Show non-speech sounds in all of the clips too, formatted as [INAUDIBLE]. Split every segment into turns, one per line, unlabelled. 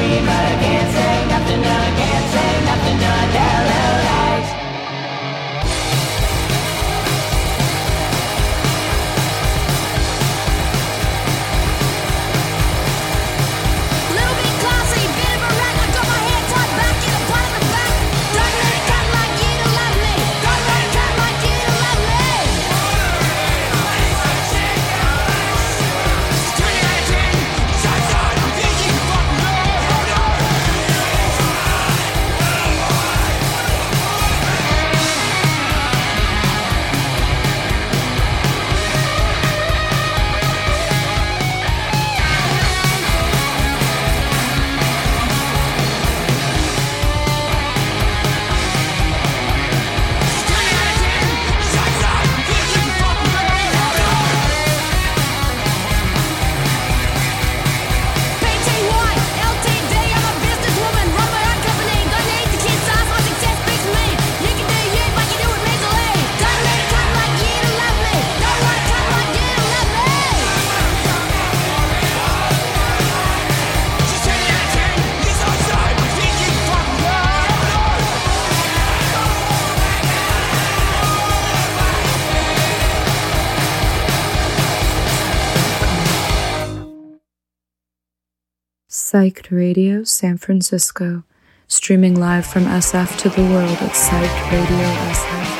dream again.
Psyched Radio San Francisco, streaming live from SF to the world at
Psyched Radio SF.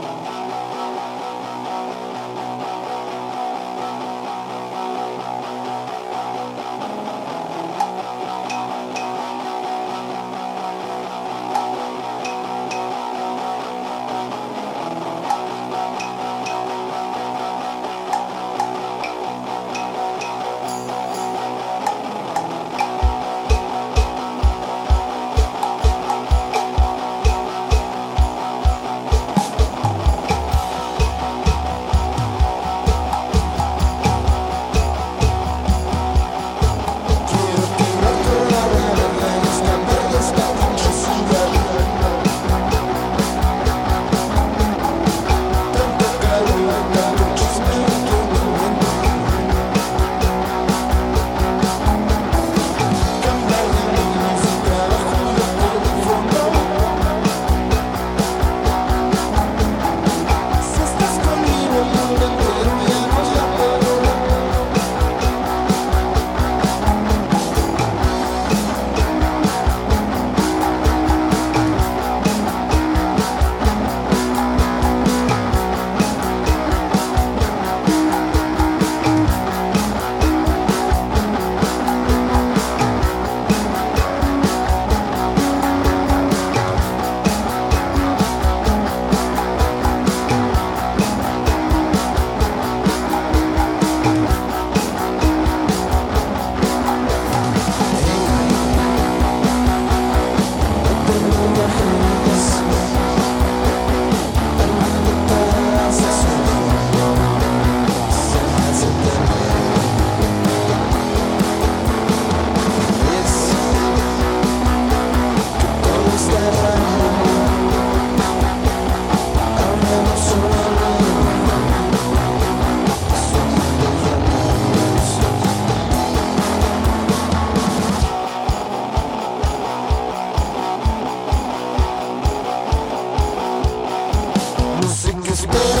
But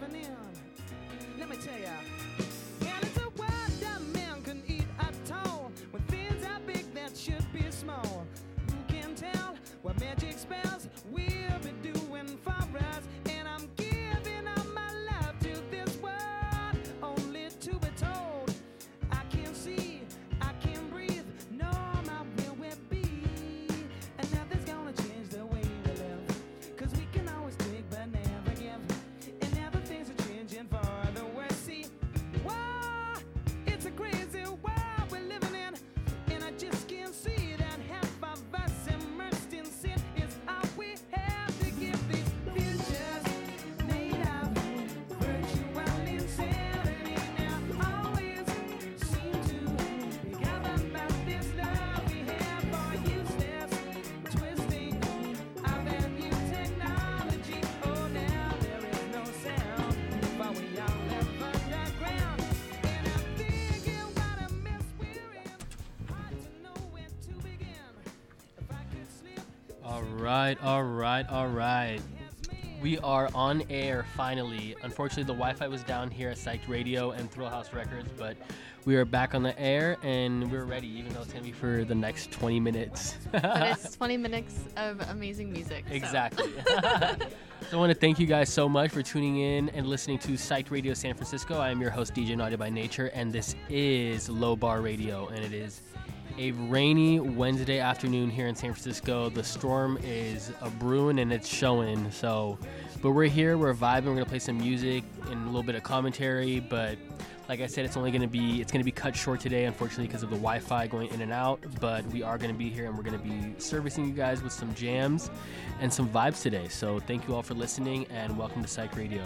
living in. Let me tell ya. And it's a world that man can eat at all. When things are big that should be small. Who can tell what magic spells we'll be
doing forever? Right, all right, all right. We are on air finally. Unfortunately, the Wi-Fi was down here at Psyched Radio and Thrill House Records, but we are back on the air and we're ready, even though it's gonna be for the next 20 minutes.
but it's [LAUGHS] 20 minutes of amazing music. so-
Exactly. [LAUGHS] so I want to thank you guys so much for tuning in and listening to Psyched Radio San Francisco. I am your host, DJ Naughty by Nature, and this is Low Bar Radio, and it is a rainy Wednesday afternoon here in San Francisco. The storm is a brewing and it's showing. So, but we're here, we're vibing. We're gonna play some music and a little bit of commentary, but. Like I said, it's only to be it's to be cut short today, unfortunately, because of the Wi-Fi going in and out. But we are to be here, and we're to be servicing you guys with some jams and some vibes today. So thank you all for listening, and welcome to Psych Radio.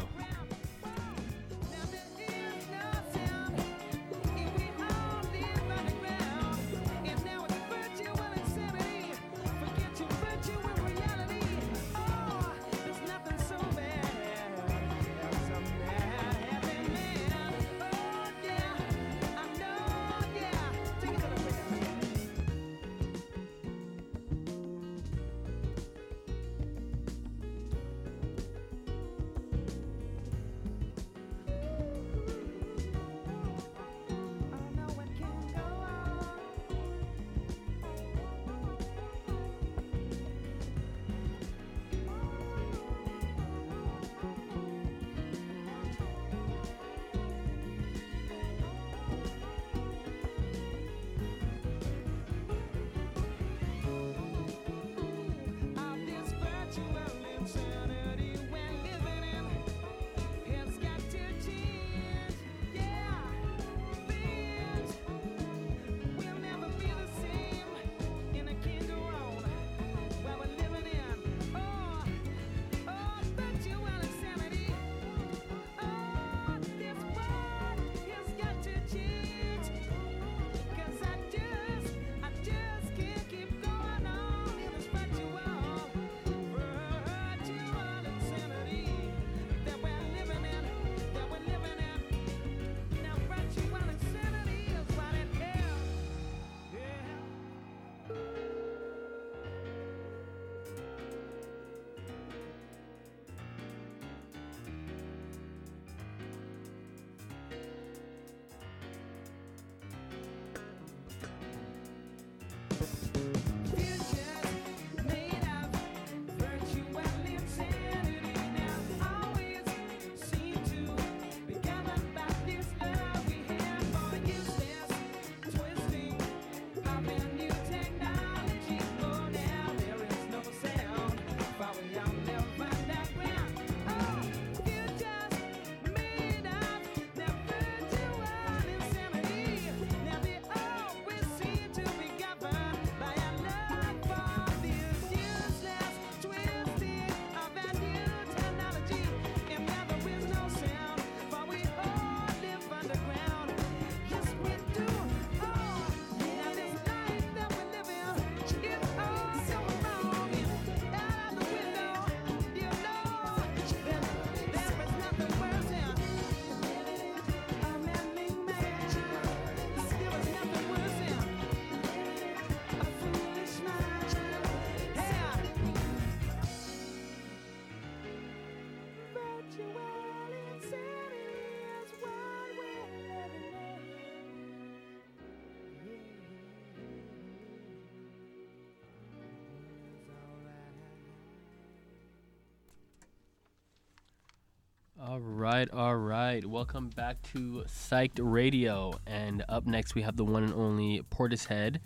All right, all right. Welcome back to Psyched Radio. And up next, we have the one and only Portishead.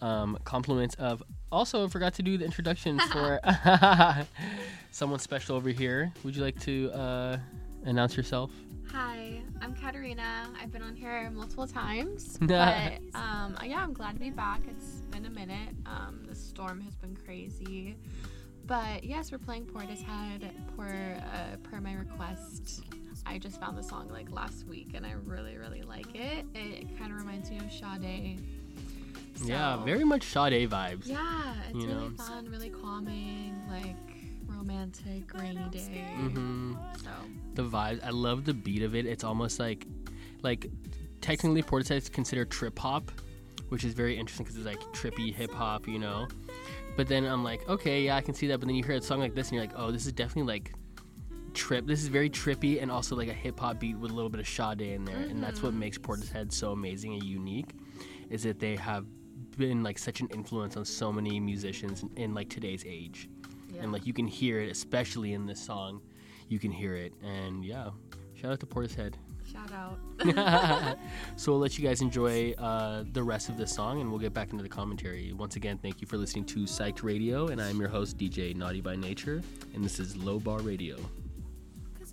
Um, compliments of. Also, I forgot to do the introduction [LAUGHS] for [LAUGHS] someone special over here. Would you like to uh, announce yourself?
Hi, I'm Katerina. I've been on here multiple times. [LAUGHS] but um, yeah, I'm glad to be back. It's been a minute. Um, the storm has been crazy. But yes, we're playing Portishead per, uh, per my request. I just found the song like last week and I really, really like it. It kind of reminds me of Sade.
Yeah, very much Sade vibes.
Yeah, it's
You
really
know.
fun, really calming, like romantic, rainy day.
Mm-hmm.
So
The vibes. I love the beat of it. It's almost like, like, technically Portishead is considered trip hop, which is very interesting because it's like trippy hip hop, you know.
But then I'm like, okay, yeah, I can see that. But then you hear a song like this, and you're like, oh, this is definitely like trip. This is very trippy and also like a hip hop beat with a little bit of Sade in there, and that's what mm-hmm. makes Portishead so amazing and unique. Is that they have been like such an influence on so many musicians in, in like today's age, and like you can hear it, especially in this song, you can hear it, and yeah, shout out to Portishead.
Shout out. [LAUGHS]
So we'll let you guys enjoy uh, the rest of this song, and we'll get back into the commentary. Once again, thank you for listening to Psyched Radio, and I'm your host DJ Naughty by Nature, and this is Low Bar Radio.
Cause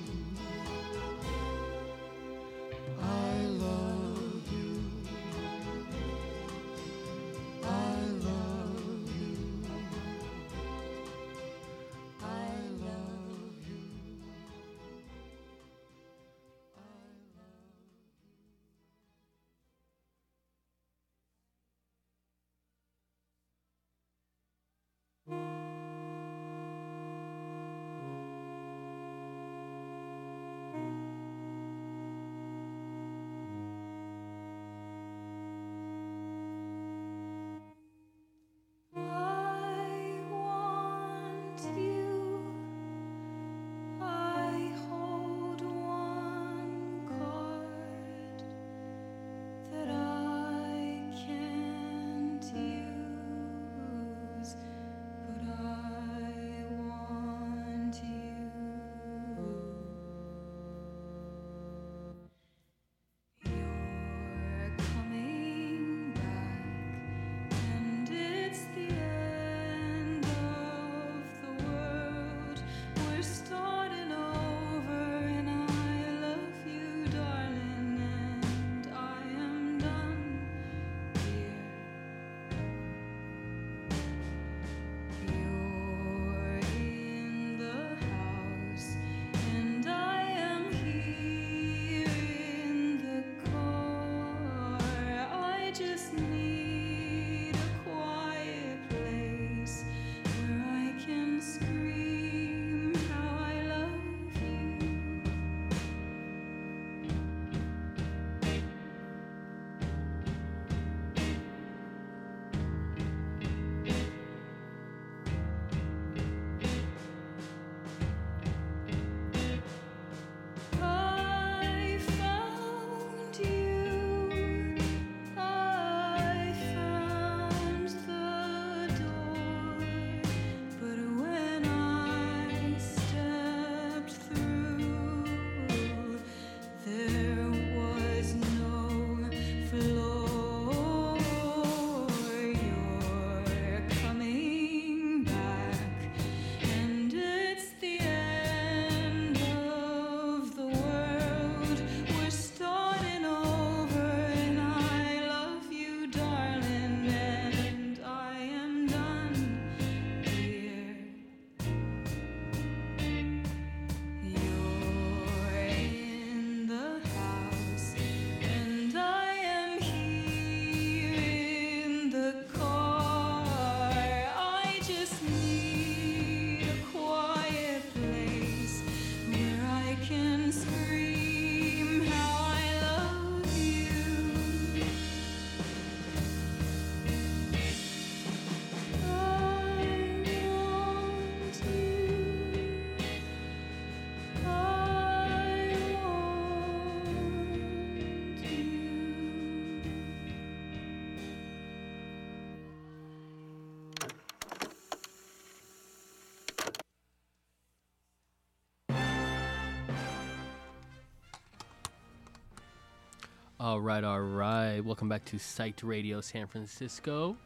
All right, all right. Welcome back to Psyched Radio San Francisco.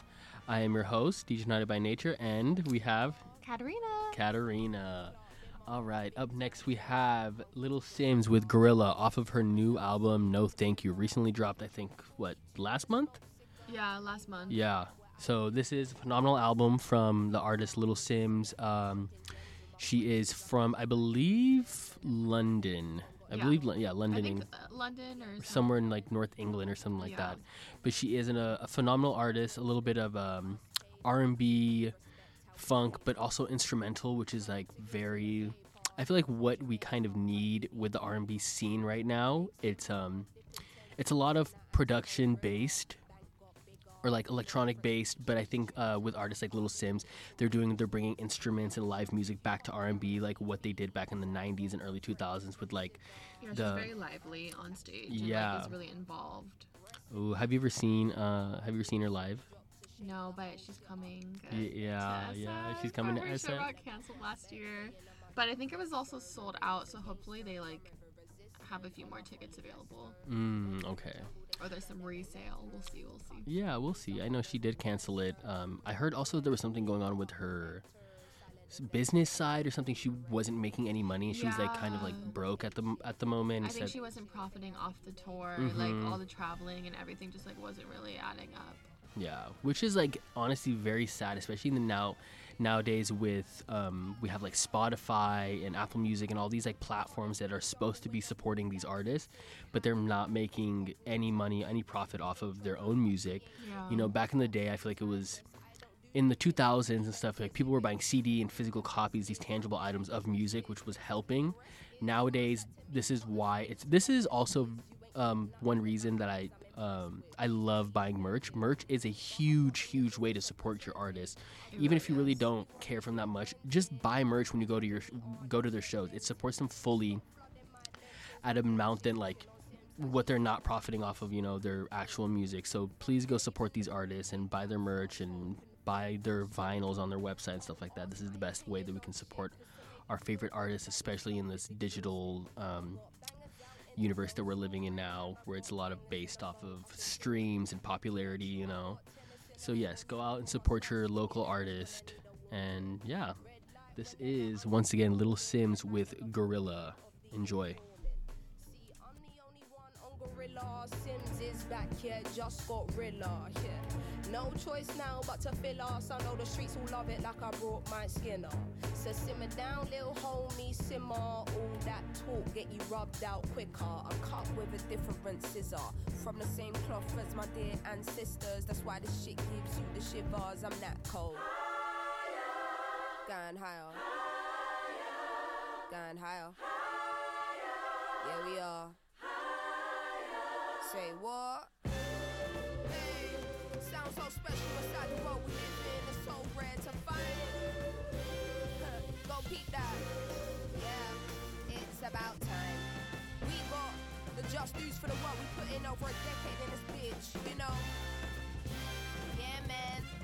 I am your host, DJ United by Nature, and we have
Katarina.
Katarina. All right, up next we have Little Simz with Gorilla off of her new album, No Thank You. Recently dropped, I think, what, last month?
Yeah, last month.
Yeah. So this is a phenomenal album from the artist Little Simz. Um, she is from, I believe, London. I
Yeah.
believe, yeah, London. in-
London or
somewhere in like North England or something like
Yeah.
that. But she is an, a, a phenomenal artist, a little bit of um, R&B, funk, but also instrumental, which is like very. I feel like what we kind of need with the R&B scene right now. It's um, it's a lot of production based or like electronic based but i think uh, with artists like Little Simz they're doing they're bringing instruments and live music back to r&b like what they did back in the 90s and early 2000s with like
Yeah, she's
the
very lively on stage. And,
Yeah.
like, is really involved.
Ooh, have you ever seen uh have you ever seen her live
No, but she's coming. uh,
yeah, yeah,
SF.
she's coming to
Her show got canceled last year. But I think it was also sold out, so hopefully they like have a few more tickets available,
Mm, okay.
Or there's some resale. We'll see. We'll see.
Yeah, we'll see. I know she did cancel it. Um, I heard also there was something going on with her business side or something. She wasn't making any money. She was like kind of like
Yeah.
broke at the at the moment.
I think
said-
she wasn't profiting off the tour. Like all the traveling and everything just like wasn't really adding up.
Yeah, which is like honestly very sad, especially in the now nowadays with um, we have like Spotify and Apple Music and all these like platforms that are supposed to be supporting these artists, but they're not making any money, any profit off of their own music.
Yeah.
You know, back in the day, I feel like it was in the 2000s and stuff like people were buying CD and physical copies, these tangible items of music, which was helping. Nowadays, this is why it's. This is also um, one reason that I um, I love buying merch. Merch is a huge, huge way to support your artist. Even if you really don't care from that much, just buy merch when you go to your go to their shows. It supports them fully at an amount than like what they're not profiting off of, you know, their actual music. So please go support these artists and buy their merch and buy their vinyls on their website and stuff like that. This is the best way that we can support our favorite artists, especially in this digital um, universe that we're living in now, where it's a lot of based off of streams and popularity, you know. So yes, go out and support your local artist. And yeah, this is once again Little Simz with Gorilla. Enjoy.
Gorilla. Simz is back here, just got Rilla. Yeah. No choice now but to fill us. I know the streets will love it like I brought my skin skinner. So simmer down, little homie, simmer. All that talk get you rubbed out quicker. I cut with a different scissor. From the same cloth as my dear ancestors. That's why this shit gives you the shivers. I'm that cold. Going higher. Going higher. Yeah, we are. Say what? Hey, sounds so special inside the world we live in. It's so rare to find. [LAUGHS] Go that. Yeah, it's about time. We got the just dues for the work we put in over a decade in this bitch, you know? Yeah, man.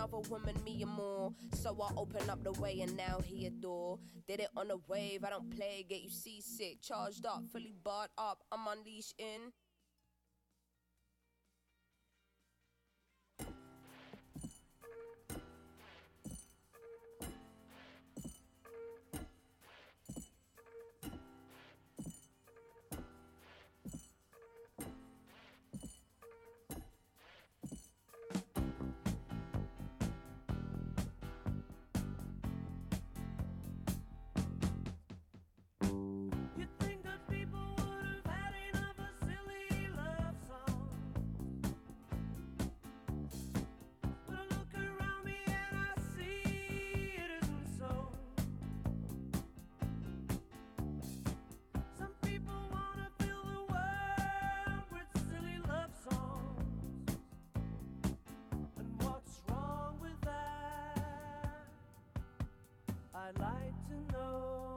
Another woman me and more. So I open up the way and now he adore. Did it on a wave, I don't play, get you seasick. Charged up, fully barred up, I'm unleashed in.
I'd like to know.